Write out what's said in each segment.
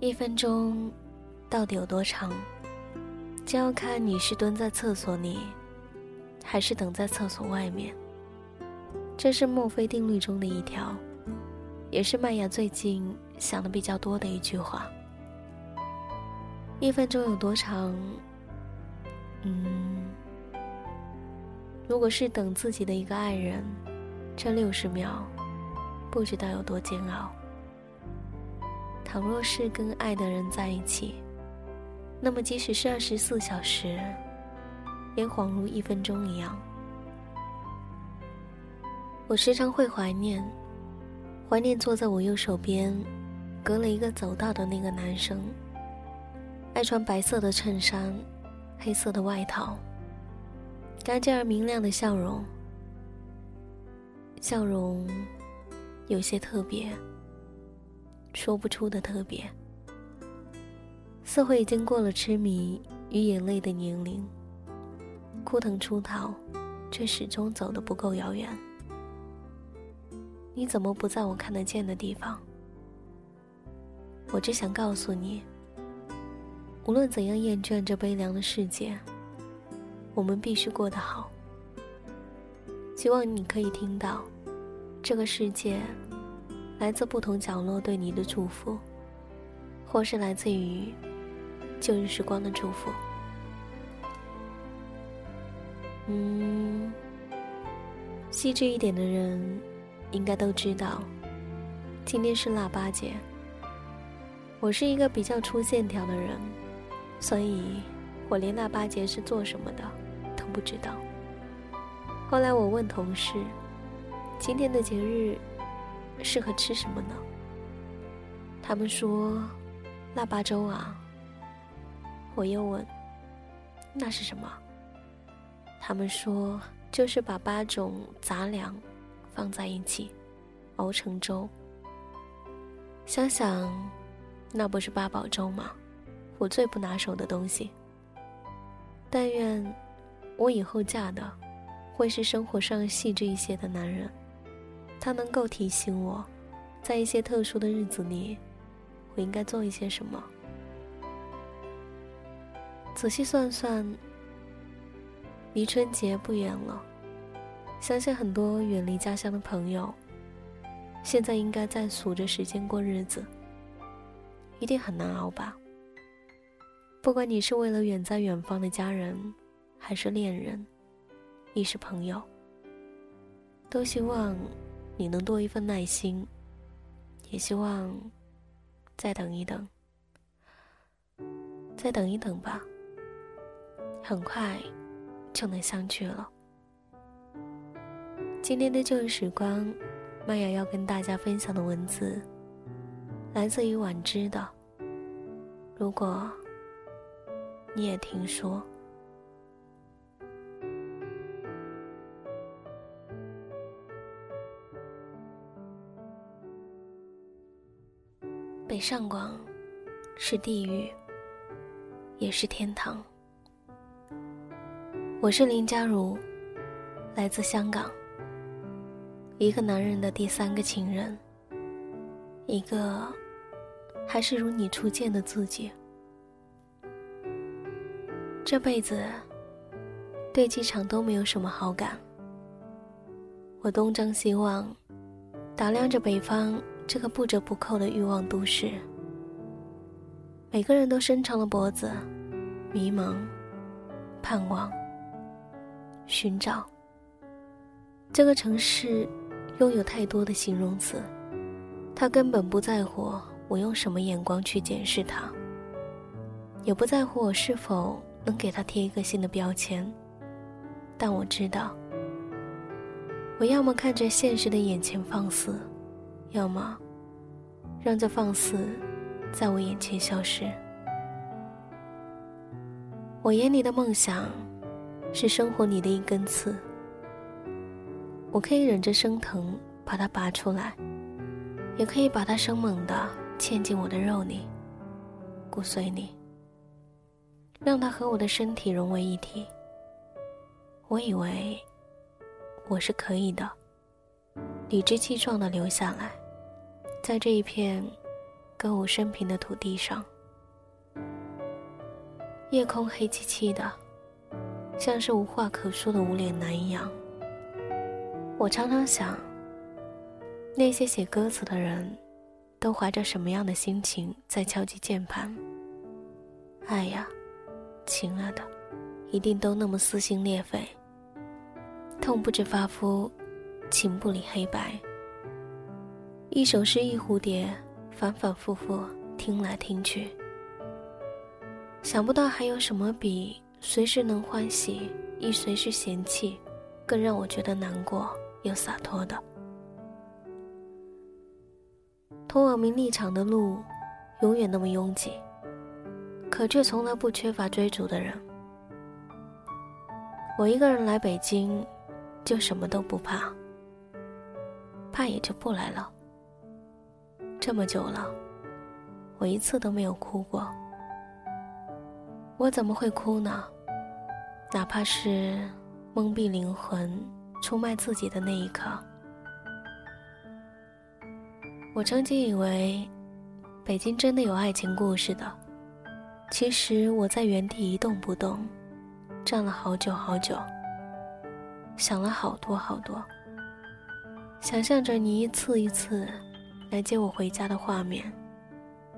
一分钟到底有多长？就要看你是蹲在厕所里，还是等在厕所外面。这是墨菲定律中的一条，也是麦雅最近想的比较多的一句话。一分钟有多长？嗯，如果是等自己的一个爱人，这六十秒，不知道有多煎熬。倘若是跟爱的人在一起，那么即使是二十四小时，也恍如一分钟一样。我时常会怀念，怀念坐在我右手边，隔了一个走道的那个男生。爱穿白色的衬衫，黑色的外套，干净而明亮的笑容，笑容有些特别。说不出的特别，似乎已经过了痴迷与眼泪的年龄。枯藤出逃，却始终走得不够遥远。你怎么不在我看得见的地方？我只想告诉你，无论怎样厌倦这悲凉的世界，我们必须过得好。希望你可以听到，这个世界。来自不同角落对你的祝福，或是来自于旧日时光的祝福。嗯，细致一点的人应该都知道，今天是腊八节。我是一个比较粗线条的人，所以我连腊八节是做什么的都不知道。后来我问同事，今天的节日。适合吃什么呢？他们说腊八粥啊。我又问，那是什么？他们说就是把八种杂粮放在一起熬成粥。想想，那不是八宝粥吗？我最不拿手的东西。但愿我以后嫁的会是生活上细致一些的男人。他能够提醒我，在一些特殊的日子里，我应该做一些什么。仔细算算，离春节不远了。相信很多远离家乡的朋友，现在应该在数着时间过日子，一定很难熬吧。不管你是为了远在远方的家人，还是恋人，亦是朋友，都希望。你能多一份耐心，也希望再等一等，再等一等吧，很快就能相聚了。今天的旧日时光，麦雅要跟大家分享的文字，来自于婉之的。如果你也听说。北上广是地狱，也是天堂。我是林佳如，来自香港。一个男人的第三个情人，一个还是如你初见的自己。这辈子对机场都没有什么好感。我东张西望，打量着北方。这个不折不扣的欲望都市，每个人都伸长了脖子，迷茫、盼望、寻找。这个城市拥有太多的形容词，他根本不在乎我用什么眼光去检视他，也不在乎我是否能给他贴一个新的标签。但我知道，我要么看着现实的眼前放肆。要么，让这放肆在我眼前消失。我眼里的梦想，是生活里的一根刺。我可以忍着生疼把它拔出来，也可以把它生猛的嵌进我的肉里、骨髓里，让它和我的身体融为一体。我以为我是可以的，理直气壮的留下来，在这一片。歌舞升平的土地上，夜空黑漆漆的，像是无话可说的无脸男一样。我常常想，那些写歌词的人，都怀着什么样的心情在敲击键盘？爱呀，亲爱的，一定都那么撕心裂肺，痛不知发肤，情不理黑白。一首诗，一蝴蝶。反反复复听来听去，想不到还有什么比随时能欢喜，亦随时嫌弃，更让我觉得难过又洒脱的。通往名利场的路，永远那么拥挤，可却从来不缺乏追逐的人。我一个人来北京，就什么都不怕，怕也就不来了。这么久了，我一次都没有哭过。我怎么会哭呢？哪怕是蒙蔽灵魂、出卖自己的那一刻。我曾经以为，北京真的有爱情故事的。其实我在原地一动不动，站了好久好久，想了好多好多，想象着你一次一次。来接我回家的画面，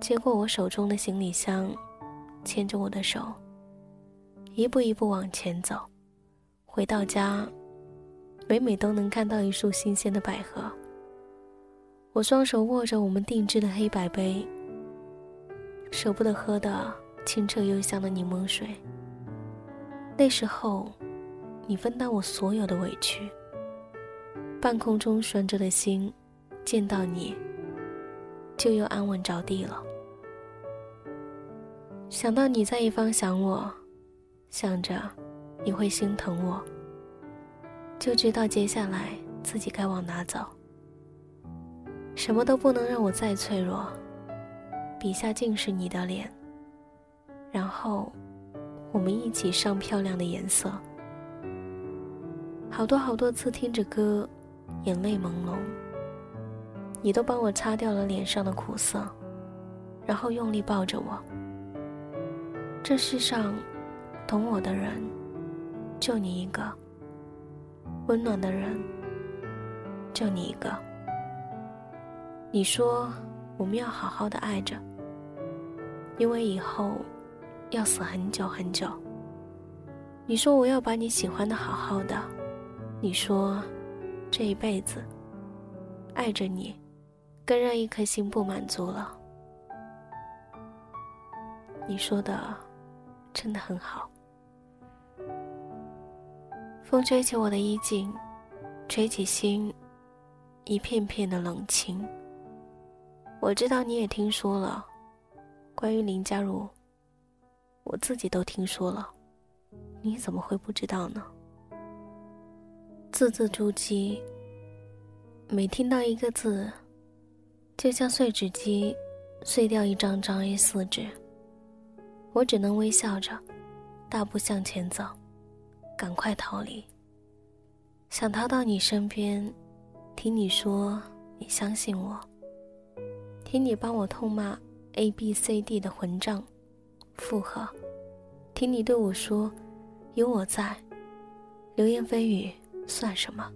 接过我手中的行李箱，牵着我的手，一步一步往前走。回到家，每每都能看到一束新鲜的百合。我双手握着我们定制的黑白杯，舍不得喝的清澈又香的柠檬水。那时候，你分担我所有的委屈。半空中悬着的心，见到你。就又安稳着地了。想到你在一方想我，想着你会心疼我，就知道接下来自己该往哪走。什么都不能让我再脆弱，笔下尽是你的脸。然后，我们一起上漂亮的颜色。好多好多次听着歌，眼泪朦胧。你都帮我擦掉了脸上的苦涩，然后用力抱着我。这世上，懂我的人，就你一个；温暖的人，就你一个。你说我们要好好的爱着，因为以后要死很久很久。你说我要把你喜欢的好好的，你说这一辈子爱着你。更让一颗心不满足了。你说的真的很好。风吹起我的衣襟，吹起心一片片的冷清。我知道你也听说了关于林佳如，我自己都听说了，你怎么会不知道呢？字字珠玑，每听到一个字。就像碎纸机碎掉一张张 A4 纸，我只能微笑着，大步向前走，赶快逃离。想逃到你身边，听你说你相信我，听你帮我痛骂 A B C D 的混账附和，听你对我说有我在，流言蜚语算什么？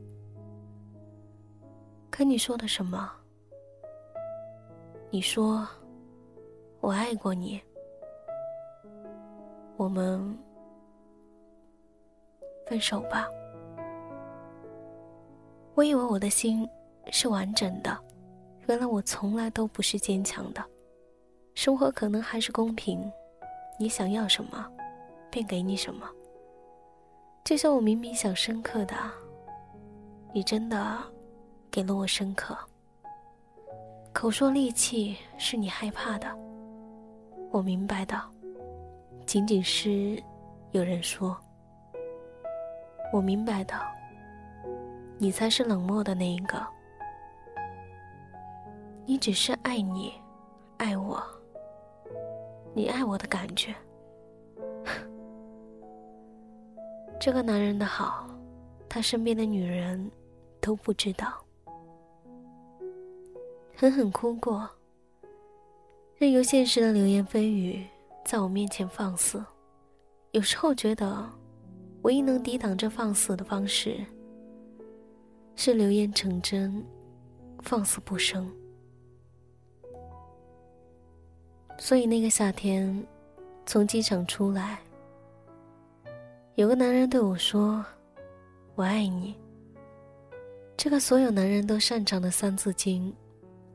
可你说的什么？你说：“我爱过你，我们分手吧。”我以为我的心是完整的，原来我从来都不是坚强的。生活可能还是公平，你想要什么，便给你什么。就像我明明想深刻的，你真的给了我深刻。口说利器是你害怕的，我明白的，仅仅是有人说，我明白的，你才是冷漠的那一个。你只是爱你，爱我，你爱我的感觉。这个男人的好，他身边的女人都不知道。狠狠哭过。任由现实的流言蜚语在我面前放肆，有时候觉得，唯一能抵挡这放肆的方式，是流言成真，放肆不生。所以那个夏天，从机场出来，有个男人对我说：“我爱你。”这个所有男人都擅长的三字经。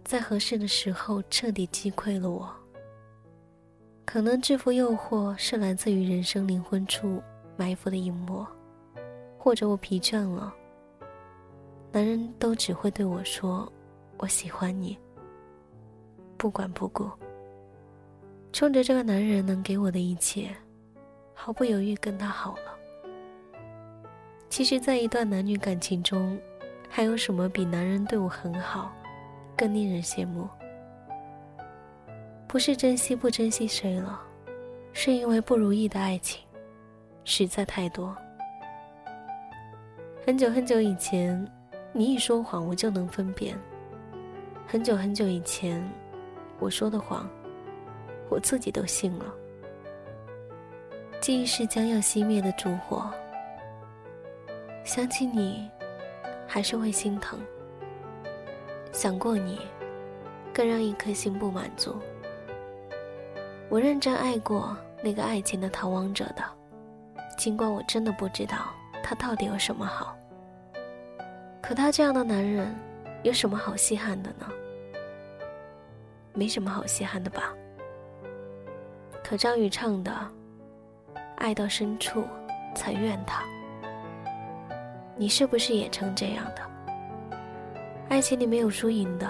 在合适的时候，彻底击溃了我。可能制服诱惑是来自于人生灵魂处埋伏的隐没，或者我疲倦了，男人都只会对我说：“我喜欢你。”不管不顾，冲着这个男人能给我的一切，毫不犹豫跟他好了。其实，在一段男女感情中，还有什么比男人对我很好？更令人羡慕，不是珍惜不珍惜谁了，是因为不如意的爱情实在太多。很久很久以前，你一说谎我就能分辨；很久很久以前，我说的谎，我自己都信了。记忆是将要熄灭的烛火，想起你，还是会心疼。想过你，更让一颗心不满足。我认真爱过那个爱情的逃亡者的，尽管我真的不知道他到底有什么好。可他这样的男人，有什么好稀罕的呢？没什么好稀罕的吧。可张宇唱的“爱到深处才怨他”，你是不是也成这样的？爱情里没有输赢的，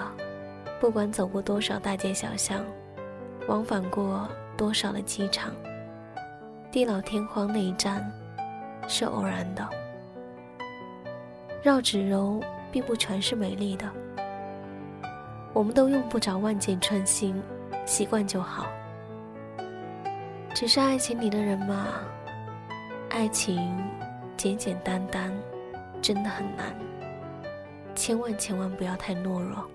不管走过多少大街小巷，往返过多少的机场，地老天荒那一站，是偶然的。绕指柔并不全是美丽的，我们都用不着万箭穿心，习惯就好。只是爱情里的人嘛，爱情简简单单，真的很难。千万千万不要太懦弱，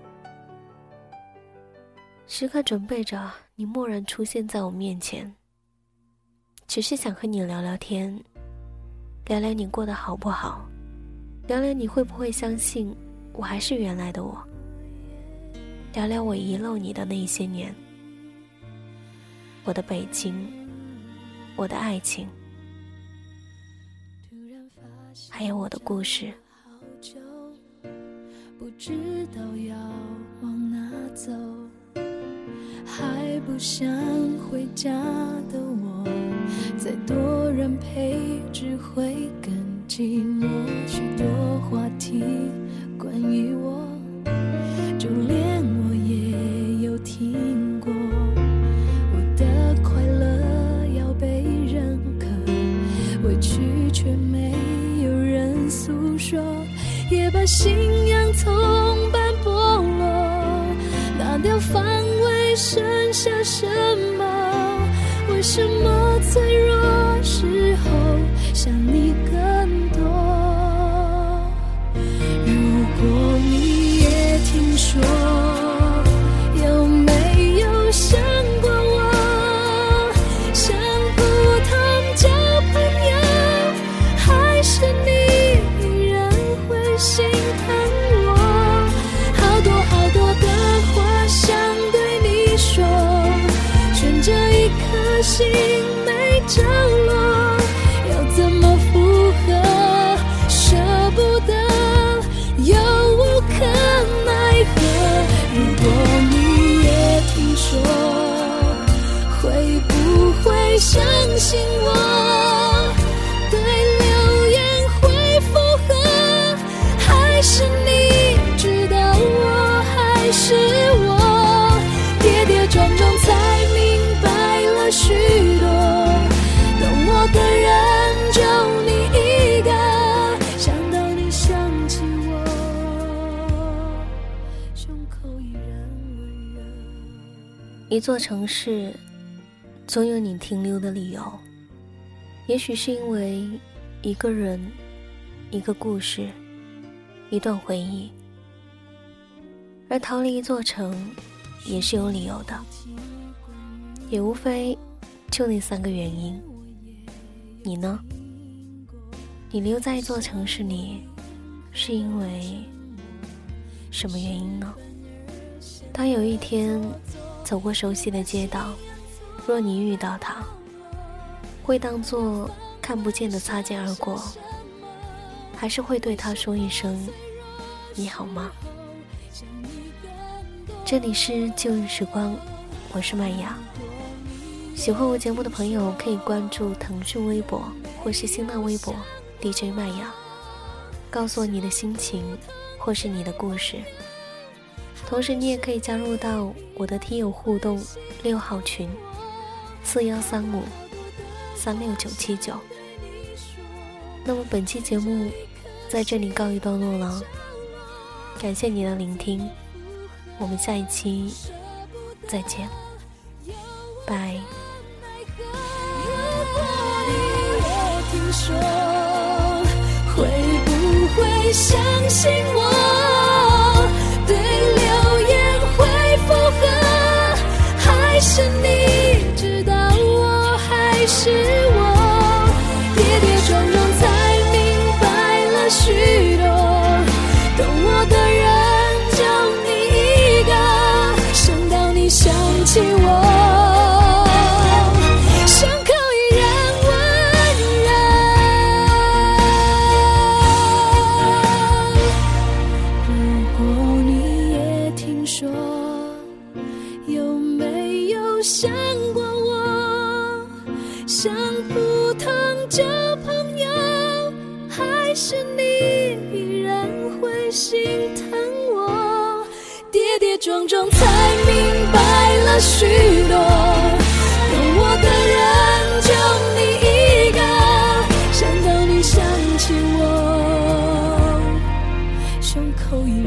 时刻准备着你蓦然出现在我面前。只是想和你聊聊天，聊聊你过得好不好，聊聊你会不会相信我还是原来的我，聊聊我遗漏你的那些年，我的北京，我的爱情，还有我的故事。不知道要往哪走，还不想回家的我，再多人陪只会更寂寞。许多相信我对流言会附和还是你知道我还是我跌跌撞撞才明白了许多懂我的人就你一个想到你想起我胸口依然温热一座城市总有你停留的理由。也许是因为一个人、一个故事、一段回忆，而逃离一座城，也是有理由的。也无非就那三个原因。你呢？你留在一座城市里，是因为什么原因呢？当有一天走过熟悉的街道，若你遇到他，会当做看不见的擦肩而过，还是会对他说一声“你好吗”？这里是旧日时光，我是麦雅。喜欢我节目的朋友可以关注腾讯微博或是新浪微博 DJ 麦雅，告诉我你的心情或是你的故事。同时，你也可以加入到我的听友互动六号群，四幺三五三六九七九。那么本期节目在这里告一段落了，感谢你的聆听，我们下一期再见，拜。会不会相信我？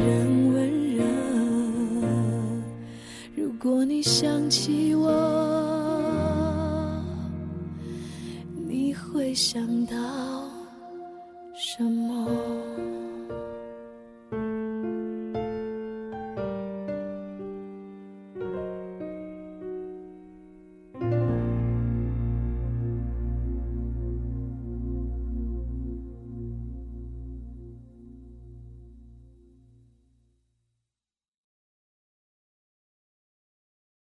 人温热。如果你想起我，你会想到什么？